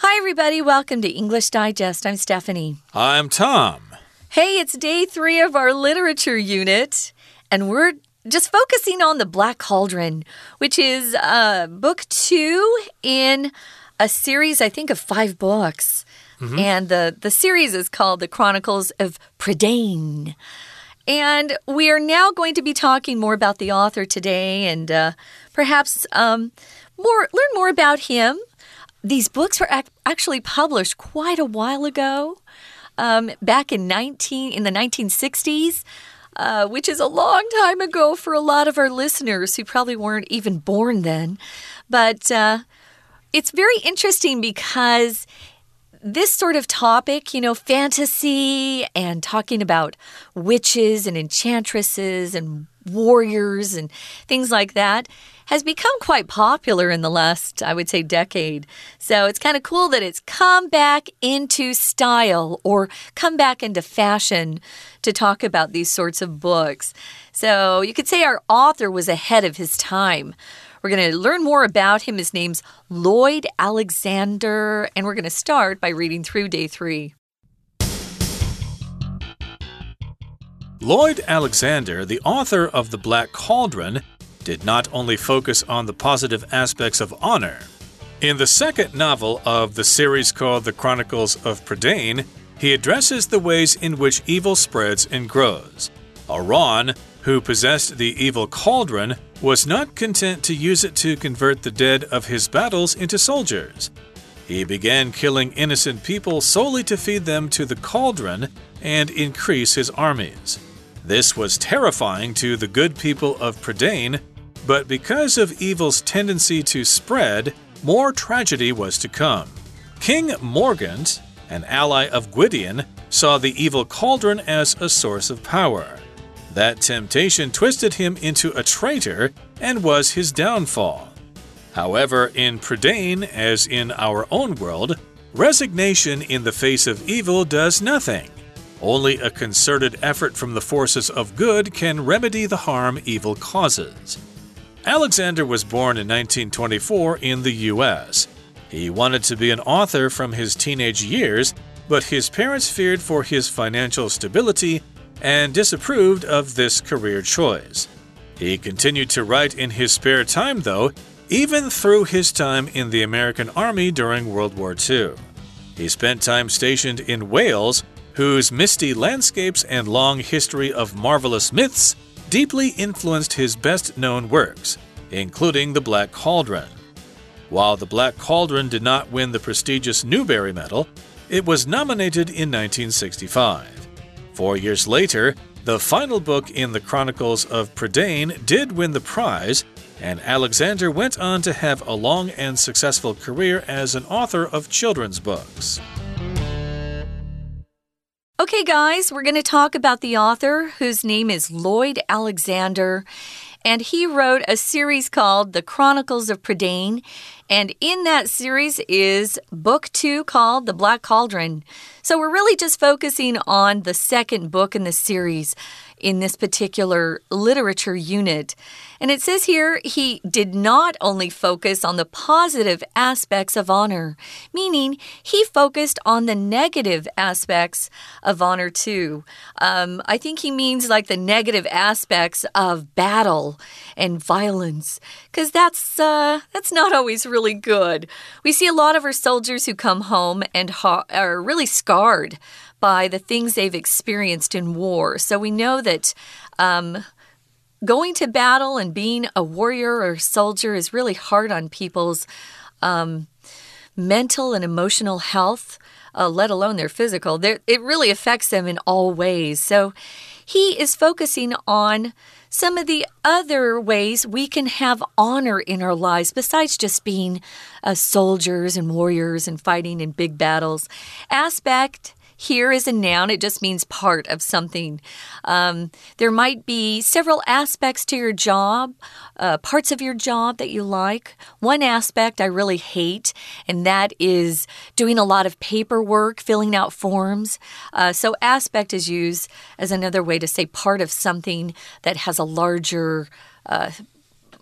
Hi, everybody. Welcome to English Digest. I'm Stephanie. I'm Tom. Hey, it's day three of our literature unit, and we're just focusing on the Black Cauldron, which is uh, book two in a series, I think, of five books. Mm -hmm. And the, the series is called The Chronicles of Prydain. And we are now going to be talking more about the author today and uh, perhaps um, more learn more about him these books were ac actually published quite a while ago, um, back in 19 in the 1960s. Uh, which is a long time ago for a lot of our listeners who probably weren't even born then. But uh, it's very interesting because this sort of topic, you know, fantasy and talking about witches and enchantresses and warriors and things like that has become quite popular in the last, I would say, decade. So it's kind of cool that it's come back into style or come back into fashion to talk about these sorts of books. So you could say our author was ahead of his time. We're going to learn more about him. His name's Lloyd Alexander, and we're going to start by reading through day three. Lloyd Alexander, the author of The Black Cauldron, did not only focus on the positive aspects of honor. In the second novel of the series called The Chronicles of Prydain, he addresses the ways in which evil spreads and grows. Arawn, who possessed the evil cauldron, was not content to use it to convert the dead of his battles into soldiers. He began killing innocent people solely to feed them to the cauldron and increase his armies. This was terrifying to the good people of Prydain, but because of evil's tendency to spread, more tragedy was to come. King Morgant, an ally of Gwydion, saw the evil cauldron as a source of power. That temptation twisted him into a traitor and was his downfall. However, in Prydain, as in our own world, resignation in the face of evil does nothing. Only a concerted effort from the forces of good can remedy the harm evil causes. Alexander was born in 1924 in the US. He wanted to be an author from his teenage years, but his parents feared for his financial stability and disapproved of this career choice. He continued to write in his spare time, though, even through his time in the American Army during World War II. He spent time stationed in Wales, whose misty landscapes and long history of marvelous myths deeply influenced his best known works, including The Black Cauldron. While The Black Cauldron did not win the prestigious Newbery Medal, it was nominated in 1965. Four years later, the final book in the Chronicles of Prydain did win the prize, and Alexander went on to have a long and successful career as an author of children's books. Okay, guys, we're going to talk about the author whose name is Lloyd Alexander. And he wrote a series called The Chronicles of Prydain. And in that series is book two called The Black Cauldron. So we're really just focusing on the second book in the series in this particular literature unit. And it says here he did not only focus on the positive aspects of honor, meaning he focused on the negative aspects of honor too. Um, I think he means like the negative aspects of battle and violence, because that's uh, that's not always really good. We see a lot of our soldiers who come home and are really scarred by the things they've experienced in war. So we know that um, going to battle and being a warrior or soldier is really hard on people's um, mental and emotional health, uh, let alone their physical. They're, it really affects them in all ways. So he is focusing on some of the other ways we can have honor in our lives besides just being uh, soldiers and warriors and fighting in big battles. Aspect here is a noun, it just means part of something. Um, there might be several aspects to your job, uh, parts of your job that you like. One aspect I really hate, and that is doing a lot of paperwork, filling out forms. Uh, so, aspect is used as another way to say part of something that has a larger uh,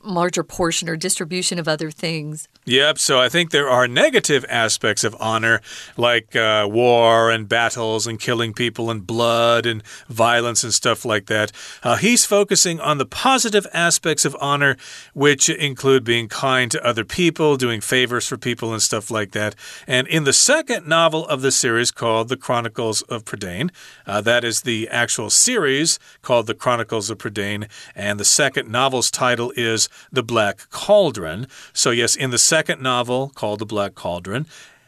larger portion or distribution of other things. Yep, so I think there are negative aspects of honor, like uh, war and battles and killing people and blood and violence and stuff like that. Uh, he's focusing on the positive aspects of honor, which include being kind to other people, doing favors for people, and stuff like that. And in the second novel of the series called The Chronicles of Prydain, uh, that is the actual series called The Chronicles of Prydain, and the second novel's title is The Black Cauldron. So, yes, in the second novel called The Black Cauldron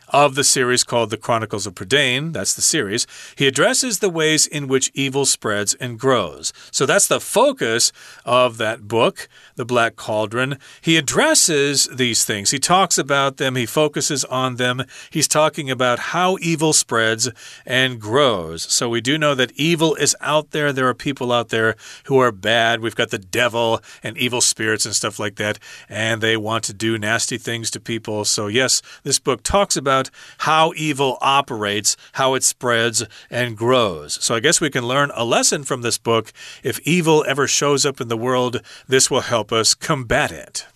of the series called The Chronicles of Prydain, that's the series, he addresses the ways in which evil spreads and grows. So that's the focus of that book, The Black Cauldron. He addresses these things, he talks about them, he focuses on them. He's talking about how evil spreads and grows. So we do know that evil is out there. There are people out there who are bad. We've got the devil and evil spirits and stuff like that, and they want to do nasty things to people. So, yes, this book talks about about how evil operates, how it spreads and grows. So I guess we can learn a lesson from this book. If evil ever shows up in the world, this will help us combat it.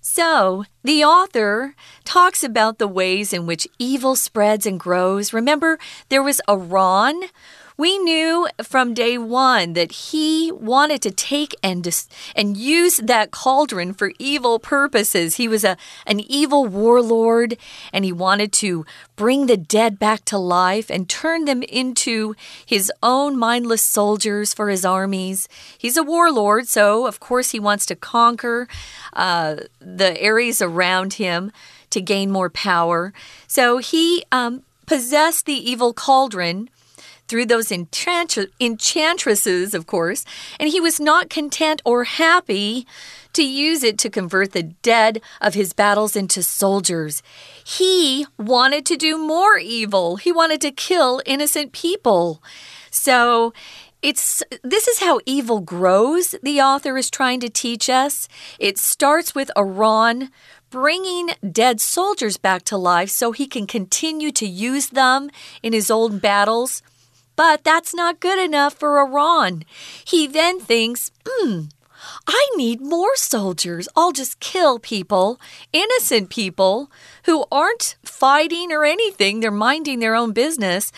So, the author talks about the ways in which evil spreads and grows. Remember, there was Arawn we knew from day one that he wanted to take and and use that cauldron for evil purposes. He was a an evil warlord, and he wanted to bring the dead back to life and turn them into his own mindless soldiers for his armies. He's a warlord, so of course he wants to conquer uh, the areas around him to gain more power. So he um, possessed the evil cauldron through those enchantresses, of course, and he was not content or happy to use it to convert the dead of his battles into soldiers. He wanted to do more evil. He wanted to kill innocent people. So, it's this is how evil grows. The author is trying to teach us. It starts with Arawn bringing dead soldiers back to life so he can continue to use them in his old battles. But that's not good enough for Arawn. He then thinks, hmm, I need more soldiers. I'll just kill people, innocent people who aren't fighting or anything. They're minding their own business.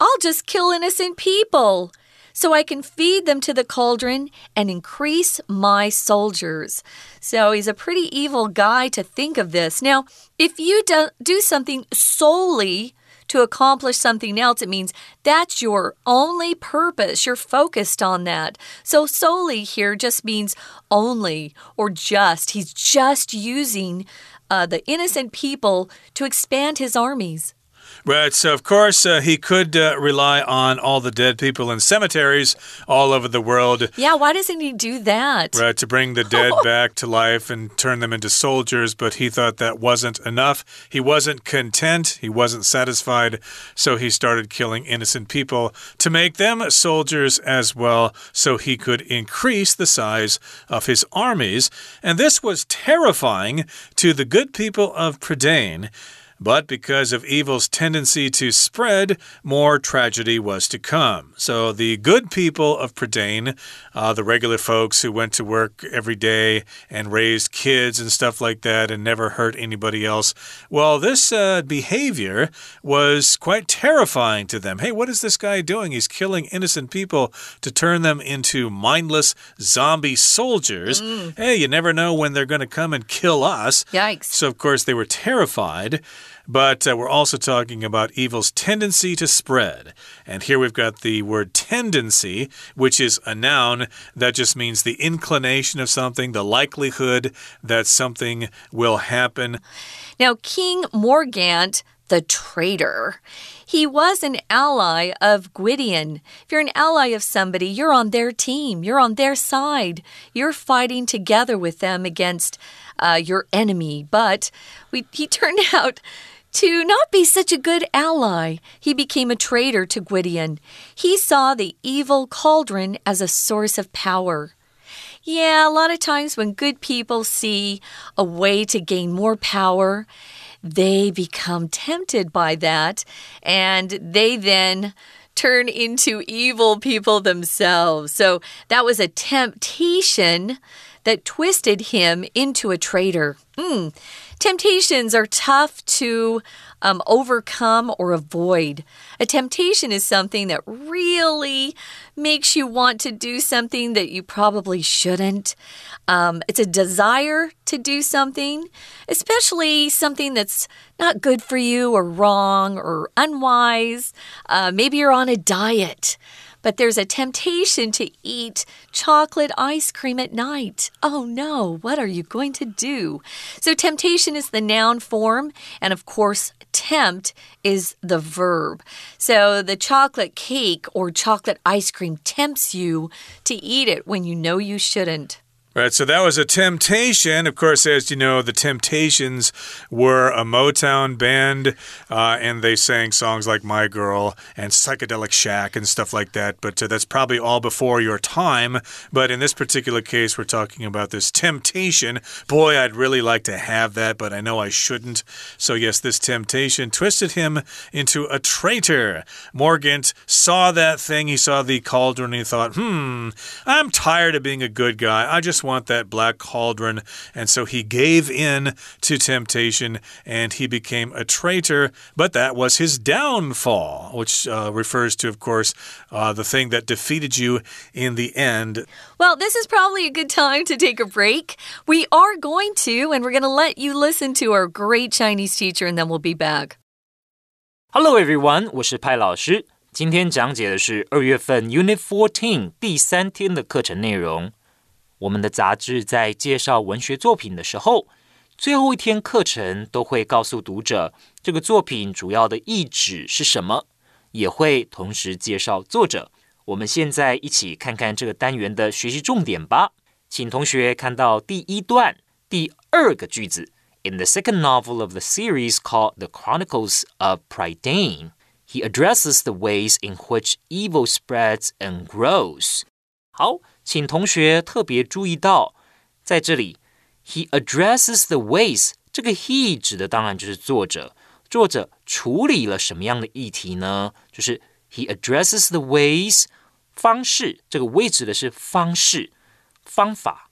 I'll just kill innocent people so I can feed them to the cauldron and increase my soldiers. So he's a pretty evil guy to think of this. Now, if you do, do something solely to accomplish something else, it means that's your only purpose. You're focused on that. So, solely here just means only or just. He's just using uh, the innocent people to expand his armies. Right, so of course uh, he could uh, rely on all the dead people in cemeteries all over the world. Yeah, why doesn't he do that? Right, to bring the dead back to life and turn them into soldiers, but he thought that wasn't enough. He wasn't content, he wasn't satisfied, so he started killing innocent people to make them soldiers as well, so he could increase the size of his armies. And this was terrifying to the good people of Prydain. But because of evil's tendency to spread, more tragedy was to come. So the good people of Prydain, uh, the regular folks who went to work every day and raised kids and stuff like that and never hurt anybody else, well, this uh, behavior was quite terrifying to them. Hey, what is this guy doing? He's killing innocent people to turn them into mindless zombie soldiers. Mm. Hey, you never know when they're going to come and kill us. Yikes. So, of course, they were terrified. But uh, we're also talking about evil's tendency to spread. And here we've got the word tendency, which is a noun that just means the inclination of something, the likelihood that something will happen. Now, King Morgant the traitor. He was an ally of Gwydion. If you're an ally of somebody, you're on their team, you're on their side, you're fighting together with them against uh, your enemy. But we, he turned out to not be such a good ally. He became a traitor to Gwydion. He saw the evil cauldron as a source of power. Yeah, a lot of times when good people see a way to gain more power, they become tempted by that and they then turn into evil people themselves. So that was a temptation that twisted him into a traitor. Mm. Temptations are tough to um, overcome or avoid. A temptation is something that really makes you want to do something that you probably shouldn't. Um, it's a desire to do something, especially something that's not good for you or wrong or unwise. Uh, maybe you're on a diet but there's a temptation to eat chocolate ice cream at night. Oh no, what are you going to do? So, temptation is the noun form, and of course, tempt is the verb. So, the chocolate cake or chocolate ice cream tempts you to eat it when you know you shouldn't. Right, so that was a temptation. Of course, as you know, the Temptations were a Motown band, uh, and they sang songs like My Girl and Psychedelic Shack and stuff like that. But uh, that's probably all before your time. But in this particular case, we're talking about this temptation. Boy, I'd really like to have that, but I know I shouldn't. So, yes, this temptation twisted him into a traitor. Morgant saw that thing, he saw the cauldron, and he thought, hmm, I'm tired of being a good guy. I just want that black cauldron. And so he gave in to temptation and he became a traitor. But that was his downfall, which uh, refers to, of course, uh, the thing that defeated you in the end. Well, this is probably a good time to take a break. We are going to, and we're going to let you listen to our great Chinese teacher, and then we'll be back. Hello everyone，我是派老师。今天讲解的是二月份 Unit Fourteen 第三天的课程内容。 我们的杂志在介绍文学作品的时候，最后一天课程都会告诉读者这个作品主要的意旨是什么，也会同时介绍作者。我们现在一起看看这个单元的学习重点吧。请同学看到第一段第二个句子：In the second novel of the series called The Chronicles of Prydain, he addresses the ways in which evil spreads and grows. 好。请同学特别注意到，在这里，he addresses the ways。这个 he 指的当然就是作者。作者处理了什么样的议题呢？就是 he addresses the ways 方式。这个 way 指的是方式、方法。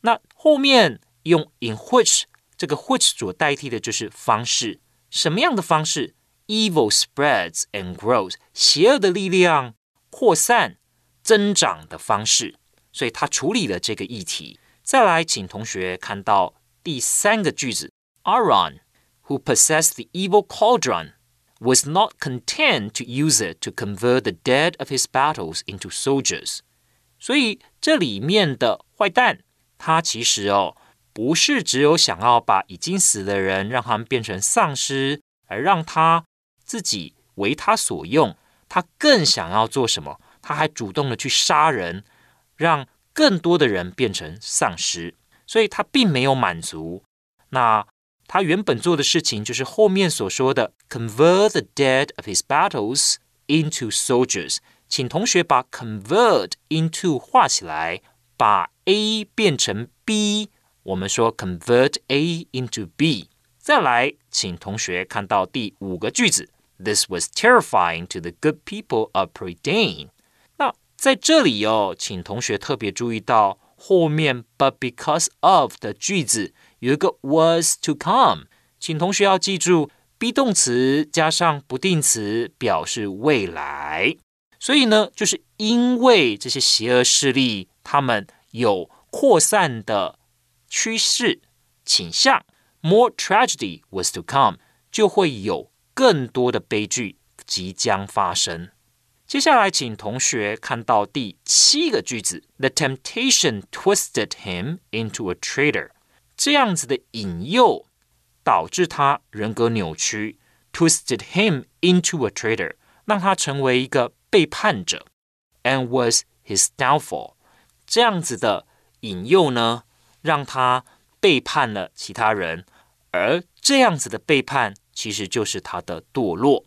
那后面用 in which 这个 which 所代替的就是方式。什么样的方式？Evil spreads and grows，邪恶的力量扩散、增长的方式。所以他处理了这个议题。再来，请同学看到第三个句子：Aaron, who possessed the evil cauldron, was not content to use it to convert the dead of his battles into soldiers。所以这里面的坏蛋，他其实哦，不是只有想要把已经死的人让他们变成丧尸，而让他自己为他所用。他更想要做什么？他还主动的去杀人。让更多的人变成丧尸，所以他并没有满足。那他原本做的事情就是后面所说的 convert the dead of his battles into soldiers。请同学把 convert into 画起来，把 A 变成 B，我们说 convert A into B。再来，请同学看到第五个句子。This was terrifying to the good people of Prydain. 在这里哦，请同学特别注意到后面 "but because of" 的句子有一个 "was to come"，请同学要记住，be 动词加上不定词表示未来。所以呢，就是因为这些邪恶势力他们有扩散的趋势倾向，more tragedy was to come，就会有更多的悲剧即将发生。接下来，请同学看到第七个句子：The temptation twisted him into a traitor。这样子的引诱导致他人格扭曲，twisted him into a traitor，让他成为一个背叛者，and was his downfall。这样子的引诱呢，让他背叛了其他人，而这样子的背叛其实就是他的堕落。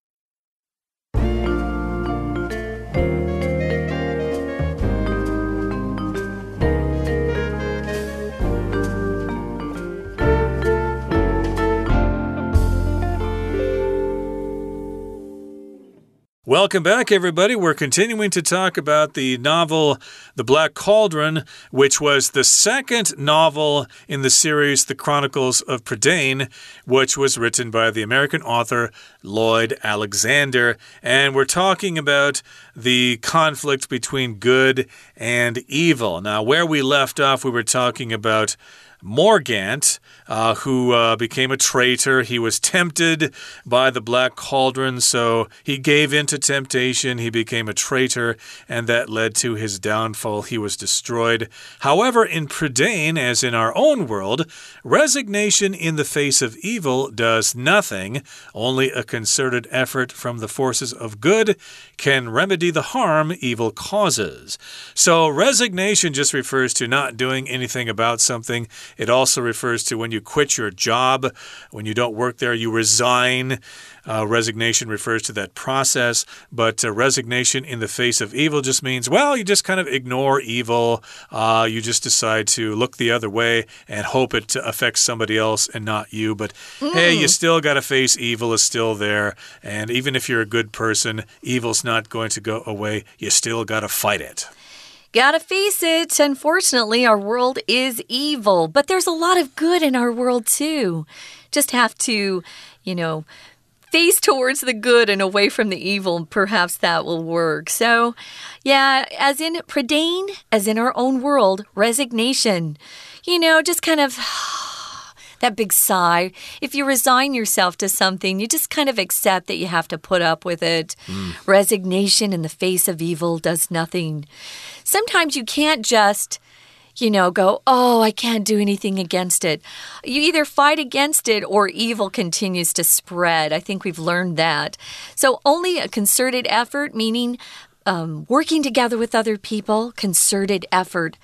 Welcome back, everybody. We're continuing to talk about the novel The Black Cauldron, which was the second novel in the series The Chronicles of Prydain, which was written by the American author Lloyd Alexander. And we're talking about the conflict between good and evil. Now, where we left off, we were talking about Morgant, uh, who uh, became a traitor. He was tempted by the Black Cauldron, so he gave in to temptation. He became a traitor, and that led to his downfall. He was destroyed. However, in Prydain, as in our own world, resignation in the face of evil does nothing. Only a concerted effort from the forces of good can remedy the harm evil causes. So, resignation just refers to not doing anything about something. It also refers to when you quit your job, when you don't work there, you resign. Uh, resignation refers to that process, but uh, resignation in the face of evil just means, well, you just kind of ignore evil. Uh, you just decide to look the other way and hope it affects somebody else and not you. But mm. hey, you still got to face evil is still there. And even if you're a good person, evil's not going to go away. You still got to fight it. Gotta face it, unfortunately, our world is evil, but there's a lot of good in our world too. Just have to, you know, face towards the good and away from the evil, perhaps that will work. So, yeah, as in Prydain, as in our own world, resignation. You know, just kind of that big sigh. If you resign yourself to something, you just kind of accept that you have to put up with it. Mm. Resignation in the face of evil does nothing. Sometimes you can't just you know, go, oh, I can't do anything against it. You either fight against it or evil continues to spread. I think we've learned that. So, only a concerted effort, meaning um, working together with other people, concerted effort.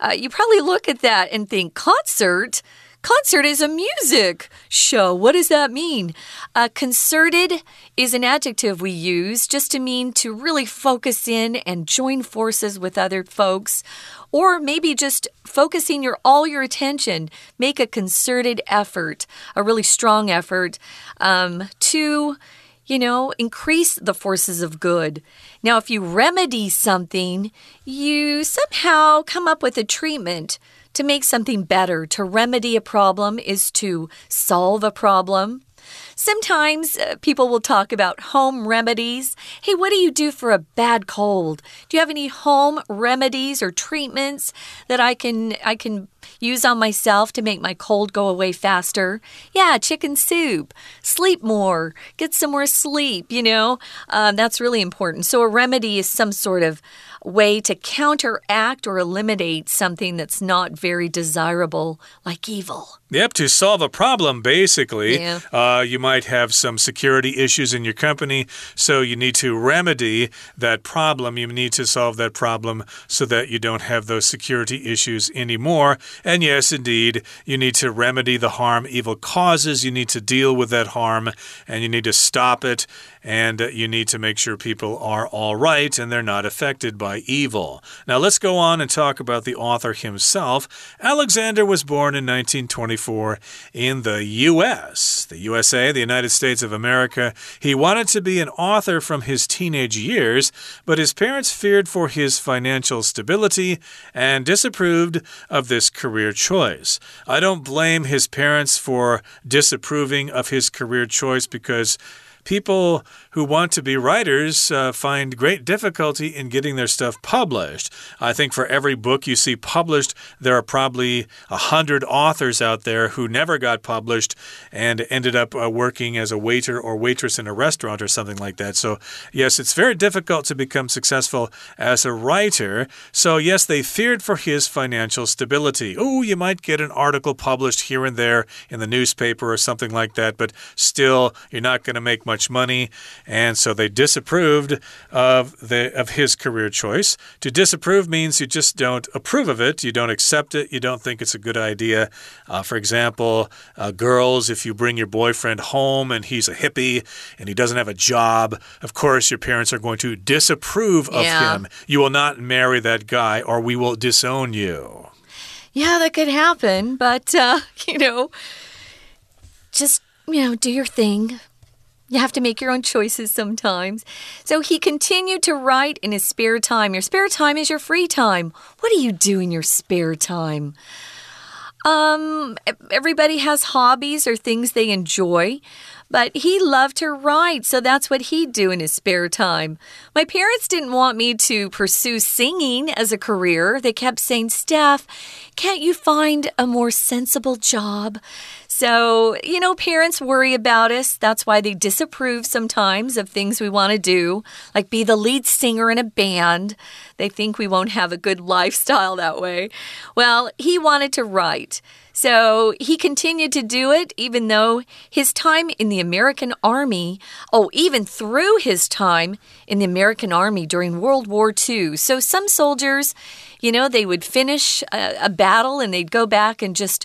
Uh, you probably look at that and think, concert? Concert is a music show. What does that mean? Uh, concerted is an adjective we use just to mean to really focus in and join forces with other folks, or maybe just focusing your all your attention. Make a concerted effort, a really strong effort um, to you know, increase the forces of good. Now, if you remedy something, you somehow come up with a treatment to make something better, to remedy a problem, is to solve a problem. Sometimes uh, people will talk about home remedies. Hey, what do you do for a bad cold? Do you have any home remedies or treatments that I can I can use on myself to make my cold go away faster? Yeah, chicken soup. Sleep more. Get some more sleep, you know? Um, that's really important. So, a remedy is some sort of way to counteract or eliminate something that's not very desirable, like evil. Yep, to solve a problem, basically. Yeah. Uh, you might have some security issues in your company, so you need to remedy that problem. You need to solve that problem so that you don't have those security issues anymore. And yes, indeed, you need to remedy the harm evil causes. You need to deal with that harm and you need to stop it. And you need to make sure people are all right and they're not affected by evil. Now, let's go on and talk about the author himself. Alexander was born in 1924 in the U.S., the USA, the United States of America. He wanted to be an author from his teenage years, but his parents feared for his financial stability and disapproved of this career choice. I don't blame his parents for disapproving of his career choice because people who want to be writers uh, find great difficulty in getting their stuff published. I think for every book you see published, there are probably a hundred authors out there who never got published and ended up uh, working as a waiter or waitress in a restaurant or something like that. So, yes, it's very difficult to become successful as a writer. So, yes, they feared for his financial stability. Oh, you might get an article published here and there in the newspaper or something like that, but still, you're not going to make much money and so they disapproved of the of his career choice. To disapprove means you just don't approve of it, you don't accept it, you don't think it's a good idea. Uh, for example, uh, girls, if you bring your boyfriend home and he's a hippie and he doesn't have a job, of course your parents are going to disapprove of yeah. him. You will not marry that guy, or we will disown you. Yeah, that could happen, but uh, you know, just you know, do your thing You have to make your own choices sometimes. So he continued to write in his spare time. Your spare time is your free time. What do you do in your spare time? Um, everybody has hobbies or things they enjoy. But he loved to write, so that's what he'd do in his spare time. My parents didn't want me to pursue singing as a career. They kept saying, Steph, can't you find a more sensible job? So, you know, parents worry about us. That's why they disapprove sometimes of things we want to do, like be the lead singer in a band. They think we won't have a good lifestyle that way. Well, he wanted to write. So he continued to do it even though his time in the American Army, oh, even through his time in the American Army during World War II. So some soldiers, you know, they would finish a, a battle and they'd go back and just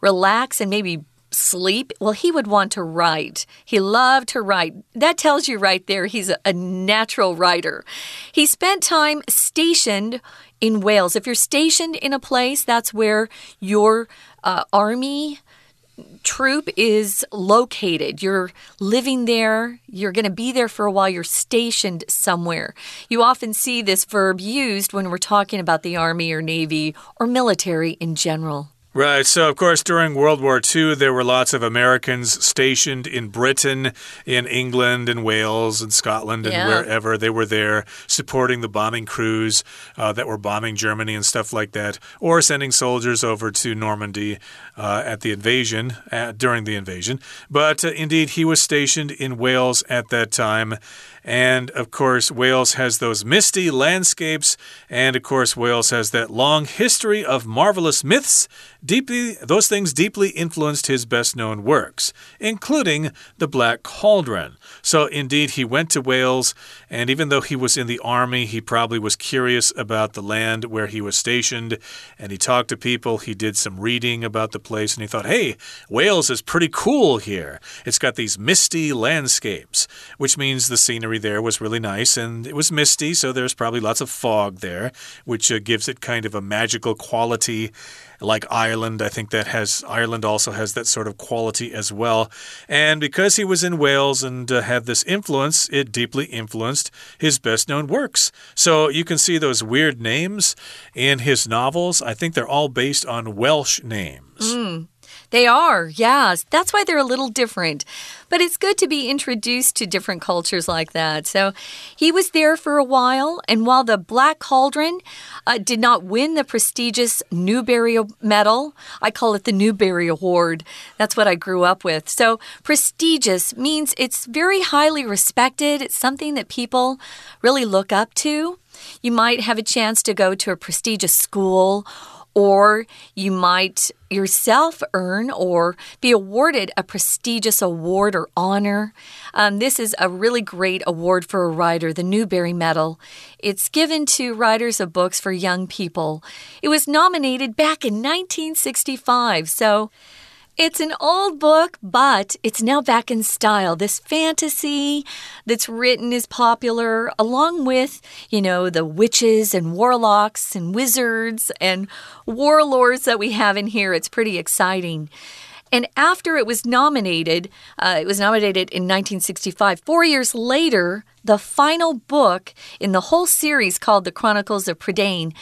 relax and maybe sleep? Well, he would want to write. He loved to write. That tells you right there he's a, natural writer. He spent time stationed in Wales. If you're stationed in a place, that's where your uh, army troop is located. You're living there, you're going to be there for a while, you're stationed somewhere. You often see this verb used when we're talking about the army or navy or military in general. Right. So, of course, during World War II, there were lots of Americans stationed in Britain, in England, and Wales, and Scotland, and yeah. wherever. They were there supporting the bombing crews uh, that were bombing Germany and stuff like that, or sending soldiers over to Normandy uh, at the invasion, at, during the invasion. But uh, indeed, he was stationed in Wales at that time. And of course, Wales has those misty landscapes. And of course, Wales has that long history of marvelous myths. Deeply, those things deeply influenced his best known works, including The Black Cauldron. So, indeed, he went to Wales. And even though he was in the army, he probably was curious about the land where he was stationed. And he talked to people. He did some reading about the place. And he thought, hey, Wales is pretty cool here. It's got these misty landscapes, which means the scenery there was really nice and it was misty, so there's probably lots of fog there, which uh, gives it kind of a magical quality. Like Ireland, I think that has Ireland also has that sort of quality as well. And because he was in Wales and uh, had this influence, it deeply influenced his best known works. So you can see those weird names in his novels. I think they're all based on Welsh names. Mm. They are, yes. That's why they're a little different. But it's good to be introduced to different cultures like that. So he was there for a while, and while the Black Cauldron uh, did not win the prestigious Newbery Medal, I call it the Newbery Award. That's what I grew up with. So prestigious means it's very highly respected, it's something that people really look up to. You might have a chance to go to a prestigious school or you might yourself earn or be awarded a prestigious award or honor. Um, this is a really great award for a writer, the Newbery Medal. It's given to writers of books for young people. It was nominated back in 1965, so it's an old book, but it's now back in style. This fantasy that's written is popular, along with, you know, the witches and warlocks and wizards and warlords that we have in here. It's pretty exciting. And after it was nominated, uh, it was nominated in 1965. Four years later, the final book in the whole series called The Chronicles of Prydain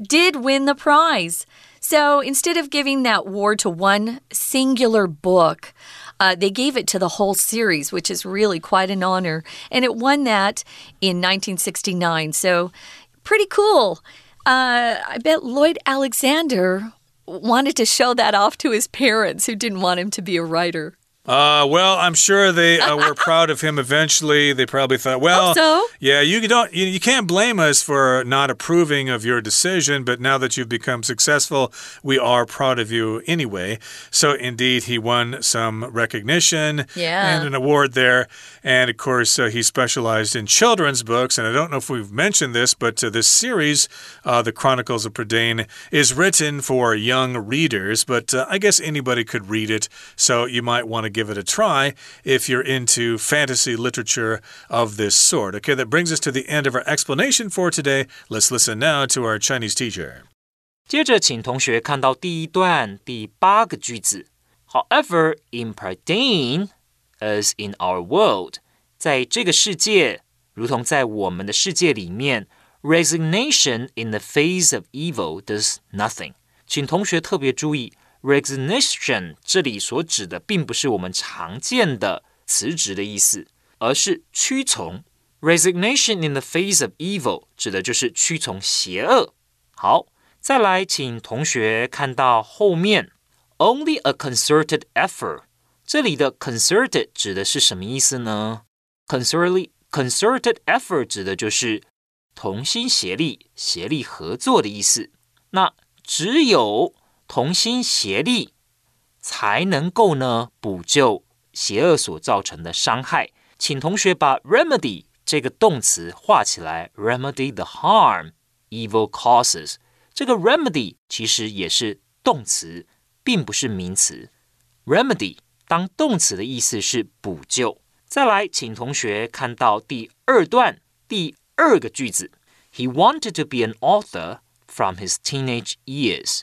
did win the prize. So instead of giving that award to one singular book, uh, they gave it to the whole series, which is really quite an honor. And it won that in 1969. So pretty cool. Uh, I bet Lloyd Alexander wanted to show that off to his parents who didn't want him to be a writer. Uh, well, I'm sure they uh, were proud of him eventually. They probably thought, well, so? yeah, you don't, you, you can't blame us for not approving of your decision, but now that you've become successful, we are proud of you anyway. So, indeed, he won some recognition yeah. and an award there. And of course, uh, he specialized in children's books. And I don't know if we've mentioned this, but uh, this series, uh, The Chronicles of Prydain, is written for young readers, but uh, I guess anybody could read it. So, you might want to give it a try if you're into fantasy literature of this sort. Okay, that brings us to the end of our explanation for today. Let's listen now to our Chinese teacher. 接着，请同学看到第一段第八个句子。However, in Prydain, as in our world, 在这个世界，如同在我们的世界里面，resignation in the face of evil does nothing。请同学特别注意 ，resignation 这里所指的并不是我们常见的辞职的意思，而是屈从。Resignation in the face of evil 指的就是屈从邪恶。好，再来，请同学看到后面，only a concerted effort。这里的 concerted 指的是什么意思呢？concerted concerted effort 指的就是同心协力、协力合作的意思。那只有同心协力，才能够呢补救邪恶所造成的伤害。请同学把 remedy 这个动词画起来，remedy the harm evil causes。这个 remedy 其实也是动词，并不是名词。remedy 当动词的意思是补救。再来，请同学看到第二段第二个句子：He wanted to be an author from his teenage years。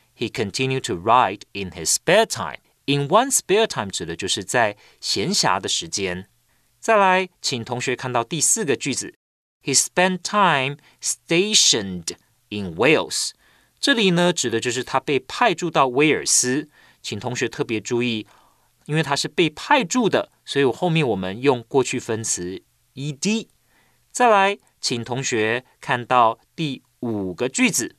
，He continued to write in his spare time。In one spare time 指的就是在闲暇的时间。再来，请同学看到第四个句子。He spent time stationed in Wales。这里呢，指的就是他被派驻到威尔斯。请同学特别注意，因为他是被派驻的，所以后面我们用过去分词 ed。再来，请同学看到第五个句子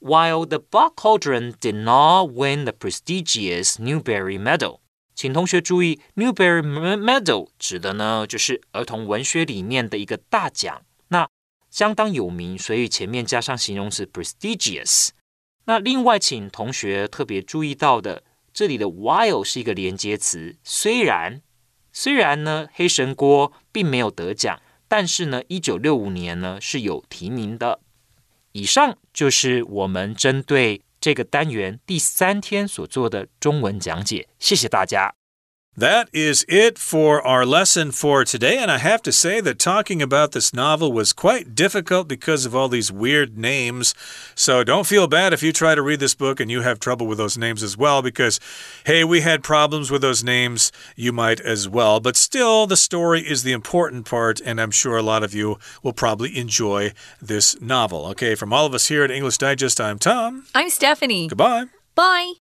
：While the Black Cauldron did not win the prestigious Newbery Medal。请同学注意，Newbery Medal 指的呢，就是儿童文学里面的一个大奖。那相当有名，所以前面加上形容词 prestigious。那另外，请同学特别注意到的，这里的 while 是一个连接词。虽然虽然呢，黑神锅并没有得奖，但是呢，一九六五年呢是有提名的。以上就是我们针对这个单元第三天所做的中文讲解。谢谢大家。That is it for our lesson for today. And I have to say that talking about this novel was quite difficult because of all these weird names. So don't feel bad if you try to read this book and you have trouble with those names as well, because, hey, we had problems with those names. You might as well. But still, the story is the important part. And I'm sure a lot of you will probably enjoy this novel. Okay, from all of us here at English Digest, I'm Tom. I'm Stephanie. Goodbye. Bye.